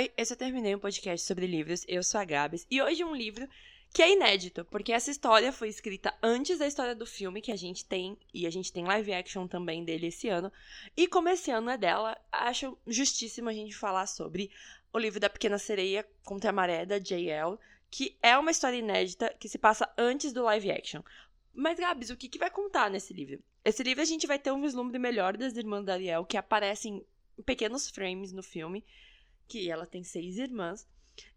Oi, esse eu terminei um podcast sobre livros. Eu sou a Gabs e hoje um livro que é inédito, porque essa história foi escrita antes da história do filme que a gente tem, e a gente tem live action também dele esse ano. E como esse ano é dela, acho justíssimo a gente falar sobre o livro da Pequena Sereia contra a Maré, da J.L., que é uma história inédita que se passa antes do live action. Mas, Gabs, o que, que vai contar nesse livro? Esse livro a gente vai ter um vislumbre melhor das irmãs da Ariel, que aparecem em pequenos frames no filme, que ela tem seis irmãs.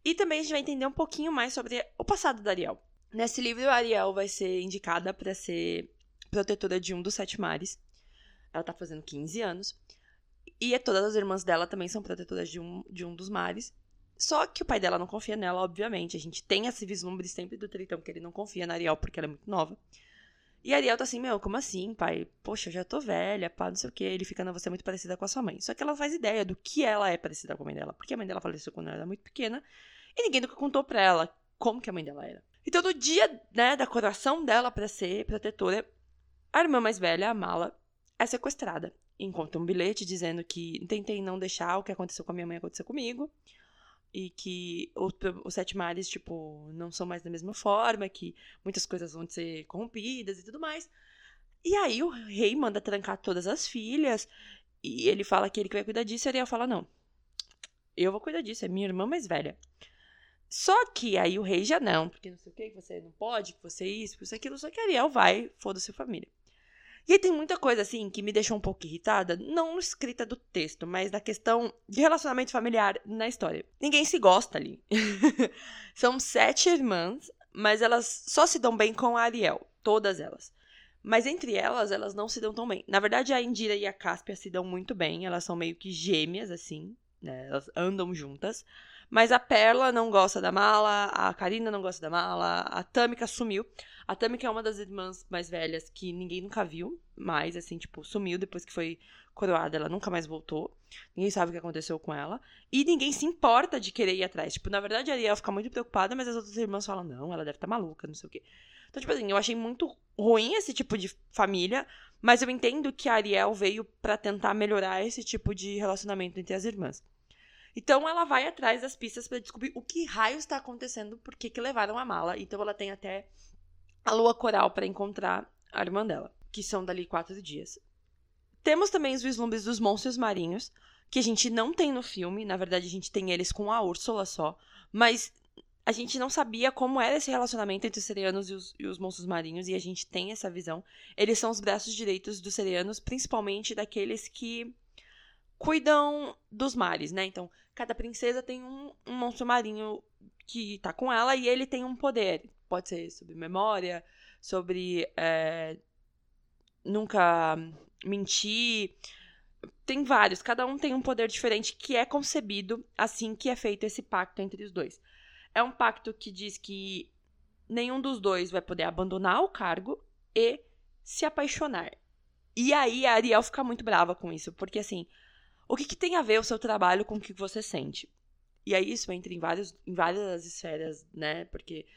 E também a gente vai entender um pouquinho mais sobre o passado da Ariel. Nesse livro, a Ariel vai ser indicada para ser protetora de um dos sete mares. Ela tá fazendo 15 anos. E todas as irmãs dela também são protetoras de um, de um dos mares. Só que o pai dela não confia nela, obviamente. A gente tem esse vislumbre sempre do Tritão que ele não confia na Ariel porque ela é muito nova. E Ariel tá assim, meu, como assim, pai? Poxa, eu já tô velha, pá, não sei o quê. Ele fica, não, você é muito parecida com a sua mãe. Só que ela faz ideia do que ela é parecida com a mãe dela. Porque a mãe dela faleceu quando ela era muito pequena. E ninguém nunca contou pra ela como que a mãe dela era. Então, no dia, né, da coração dela para ser protetora, a irmã mais velha, a Mala, é sequestrada. Encontra um bilhete dizendo que tentei não deixar o que aconteceu com a minha mãe acontecer comigo e que os sete mares, tipo, não são mais da mesma forma, que muitas coisas vão ser corrompidas e tudo mais. E aí o rei manda trancar todas as filhas, e ele fala que ele que vai cuidar disso, e Ariel fala, não, eu vou cuidar disso, é minha irmã mais velha. Só que aí o rei já não, porque não sei o que, que você não pode, que você é isso, que você é aquilo, só que Ariel vai, foda-se a família. E aí tem muita coisa, assim, que me deixou um pouco irritada, não escrita do texto, mas na questão de relacionamento familiar na história. Ninguém se gosta ali. São sete irmãs, mas elas só se dão bem com a Ariel, todas elas. Mas entre elas, elas não se dão tão bem. Na verdade, a Indira e a Cáspia se dão muito bem, elas são meio que gêmeas, assim, né? Elas andam juntas. Mas a Perla não gosta da mala, a Karina não gosta da mala, a Tâmica sumiu. A Tamika é uma das irmãs mais velhas que ninguém nunca viu mais, assim, tipo, sumiu depois que foi coroada, ela nunca mais voltou. Ninguém sabe o que aconteceu com ela. E ninguém se importa de querer ir atrás. Tipo, na verdade, a Ariel fica muito preocupada, mas as outras irmãs falam, não, ela deve estar tá maluca, não sei o quê. Então, tipo assim, eu achei muito ruim esse tipo de família, mas eu entendo que a Ariel veio para tentar melhorar esse tipo de relacionamento entre as irmãs. Então ela vai atrás das pistas para descobrir o que raio está acontecendo, por que, que levaram a mala. Então ela tem até a lua coral para encontrar a irmã dela, que são dali quatro dias. Temos também os vislumbres dos monstros marinhos, que a gente não tem no filme, na verdade a gente tem eles com a Úrsula só, mas a gente não sabia como era esse relacionamento entre os serianos e os, e os, monstros marinhos, e a gente tem essa visão. Eles são os braços direitos dos serianos, principalmente daqueles que cuidam dos mares, né? Então, cada princesa tem um, um monstro marinho que tá com ela e ele tem um poder. Pode ser sobre memória, sobre é, nunca mentir. Tem vários, cada um tem um poder diferente que é concebido assim que é feito esse pacto entre os dois. É um pacto que diz que nenhum dos dois vai poder abandonar o cargo e se apaixonar. E aí a Ariel fica muito brava com isso, porque assim, o que, que tem a ver o seu trabalho com o que você sente? E aí isso entra em, vários, em várias esferas, né? Porque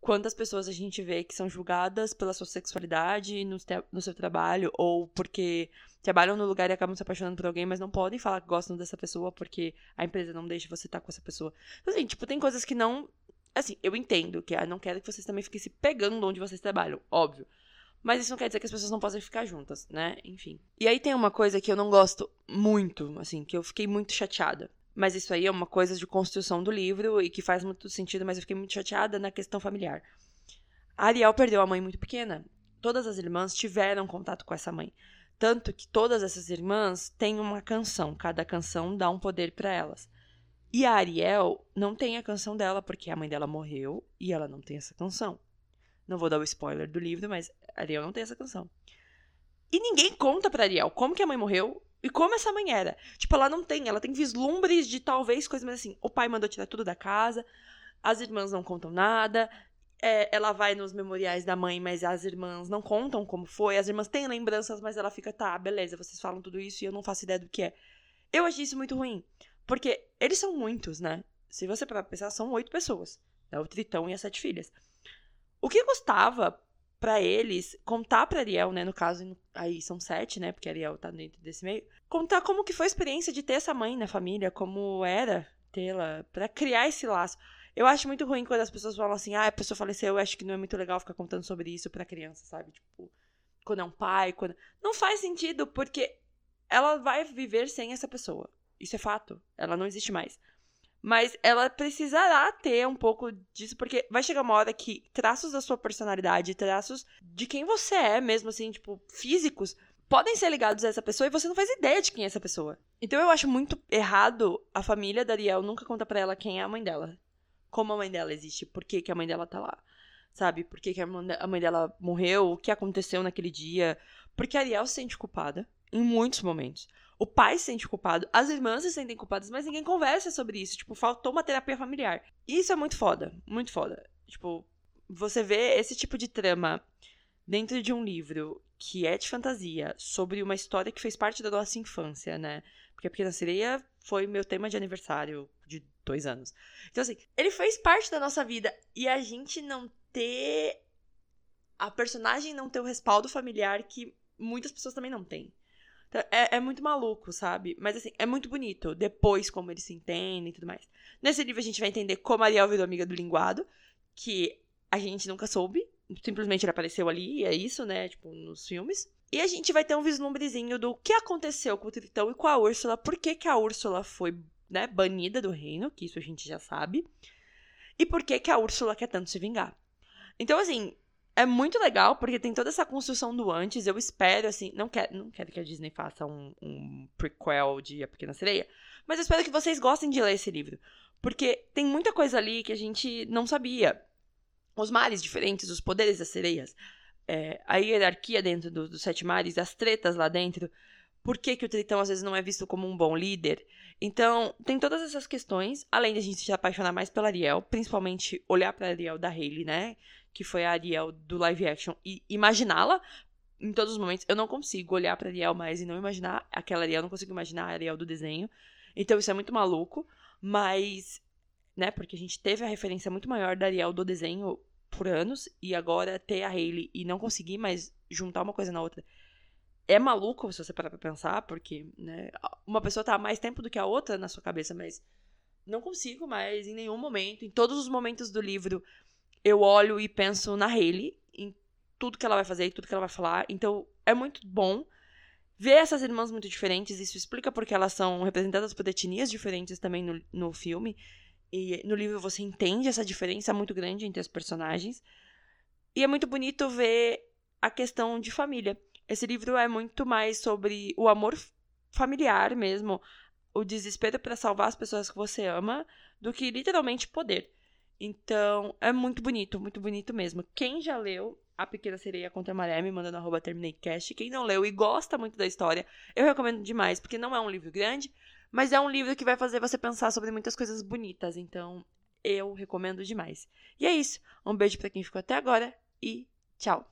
quantas pessoas a gente vê que são julgadas pela sua sexualidade no, no seu trabalho, ou porque trabalham no lugar e acabam se apaixonando por alguém, mas não podem falar que gostam dessa pessoa porque a empresa não deixa você estar com essa pessoa. Então, assim, tipo, tem coisas que não. Assim, eu entendo que ah, não quero que vocês também fiquem se pegando onde vocês trabalham, óbvio. Mas isso não quer dizer que as pessoas não possam ficar juntas, né? Enfim. E aí tem uma coisa que eu não gosto muito, assim, que eu fiquei muito chateada. Mas isso aí é uma coisa de construção do livro e que faz muito sentido, mas eu fiquei muito chateada na questão familiar. A Ariel perdeu a mãe muito pequena. Todas as irmãs tiveram contato com essa mãe. Tanto que todas essas irmãs têm uma canção, cada canção dá um poder para elas. E a Ariel não tem a canção dela, porque a mãe dela morreu e ela não tem essa canção. Não vou dar o spoiler do livro, mas Ariel não tem essa canção. E ninguém conta pra Ariel como que a mãe morreu e como essa mãe era? Tipo, ela não tem, ela tem vislumbres de talvez coisas, mas assim, o pai mandou tirar tudo da casa, as irmãs não contam nada, é, ela vai nos memoriais da mãe, mas as irmãs não contam como foi, as irmãs têm lembranças, mas ela fica, tá, beleza, vocês falam tudo isso e eu não faço ideia do que é. Eu achei isso muito ruim, porque eles são muitos, né? Se você pensar, são oito pessoas, né? o Tritão e as sete filhas. O que custava para eles contar para Ariel, né, no caso, aí são sete, né, porque Ariel tá dentro desse meio, contar como que foi a experiência de ter essa mãe na família, como era tê-la, para criar esse laço. Eu acho muito ruim quando as pessoas falam assim, ah, a pessoa faleceu, eu acho que não é muito legal ficar contando sobre isso pra criança, sabe? Tipo, quando é um pai, quando. Não faz sentido, porque ela vai viver sem essa pessoa. Isso é fato. Ela não existe mais. Mas ela precisará ter um pouco disso, porque vai chegar uma hora que traços da sua personalidade, traços de quem você é, mesmo assim, tipo, físicos, podem ser ligados a essa pessoa e você não faz ideia de quem é essa pessoa. Então eu acho muito errado a família da Ariel nunca conta para ela quem é a mãe dela. Como a mãe dela existe, por que, que a mãe dela tá lá. Sabe? Por que, que a mãe dela morreu, o que aconteceu naquele dia. Porque a Ariel se sente culpada em muitos momentos. O pai se sente culpado, as irmãs se sentem culpadas, mas ninguém conversa sobre isso. Tipo, faltou uma terapia familiar. Isso é muito foda, muito foda. Tipo, você vê esse tipo de trama dentro de um livro que é de fantasia, sobre uma história que fez parte da nossa infância, né? Porque a Pequena Sereia foi meu tema de aniversário de dois anos. Então, assim, ele fez parte da nossa vida e a gente não ter. A personagem não ter o respaldo familiar que muitas pessoas também não têm. Então, é, é muito maluco, sabe? Mas assim, é muito bonito. Depois, como eles se entendem e tudo mais. Nesse livro, a gente vai entender como a Ariel virou amiga do linguado, que a gente nunca soube. Simplesmente ele apareceu ali, e é isso, né? Tipo, nos filmes. E a gente vai ter um vislumbrezinho do que aconteceu com o Tritão e com a Úrsula, por que, que a Úrsula foi né, banida do reino, que isso a gente já sabe, e por que, que a Úrsula quer tanto se vingar. Então, assim, é muito legal, porque tem toda essa construção do antes. Eu espero, assim, não quero, não quero que a Disney faça um, um prequel de A Pequena Sereia, mas eu espero que vocês gostem de ler esse livro. Porque tem muita coisa ali que a gente não sabia. Os mares diferentes, os poderes das sereias, é, a hierarquia dentro dos do Sete Mares, as tretas lá dentro. Por que, que o Tritão às vezes não é visto como um bom líder? Então, tem todas essas questões, além de a gente se apaixonar mais pela Ariel, principalmente olhar para Ariel da Hayley, né? Que foi a Ariel do live action, e imaginá-la em todos os momentos. Eu não consigo olhar pra Ariel mais e não imaginar aquela Ariel, não consigo imaginar a Ariel do desenho. Então isso é muito maluco, mas, né, porque a gente teve a referência muito maior da Ariel do desenho por anos, e agora ter a Hayley e não conseguir mais juntar uma coisa na outra. É maluco se você parar pra pensar, porque, né, uma pessoa tá há mais tempo do que a outra na sua cabeça, mas não consigo mais em nenhum momento, em todos os momentos do livro, eu olho e penso na Hayley, em tudo que ela vai fazer e tudo que ela vai falar. Então, é muito bom ver essas irmãs muito diferentes. Isso explica porque elas são representadas por etnias diferentes também no, no filme. E no livro você entende essa diferença muito grande entre as personagens. E é muito bonito ver a questão de família. Esse livro é muito mais sobre o amor familiar mesmo, o desespero para salvar as pessoas que você ama, do que literalmente poder. Então, é muito bonito, muito bonito mesmo. Quem já leu A Pequena Sereia contra a Maré, me manda no arroba TerminateCast. Quem não leu e gosta muito da história, eu recomendo demais, porque não é um livro grande, mas é um livro que vai fazer você pensar sobre muitas coisas bonitas. Então, eu recomendo demais. E é isso. Um beijo para quem ficou até agora e tchau!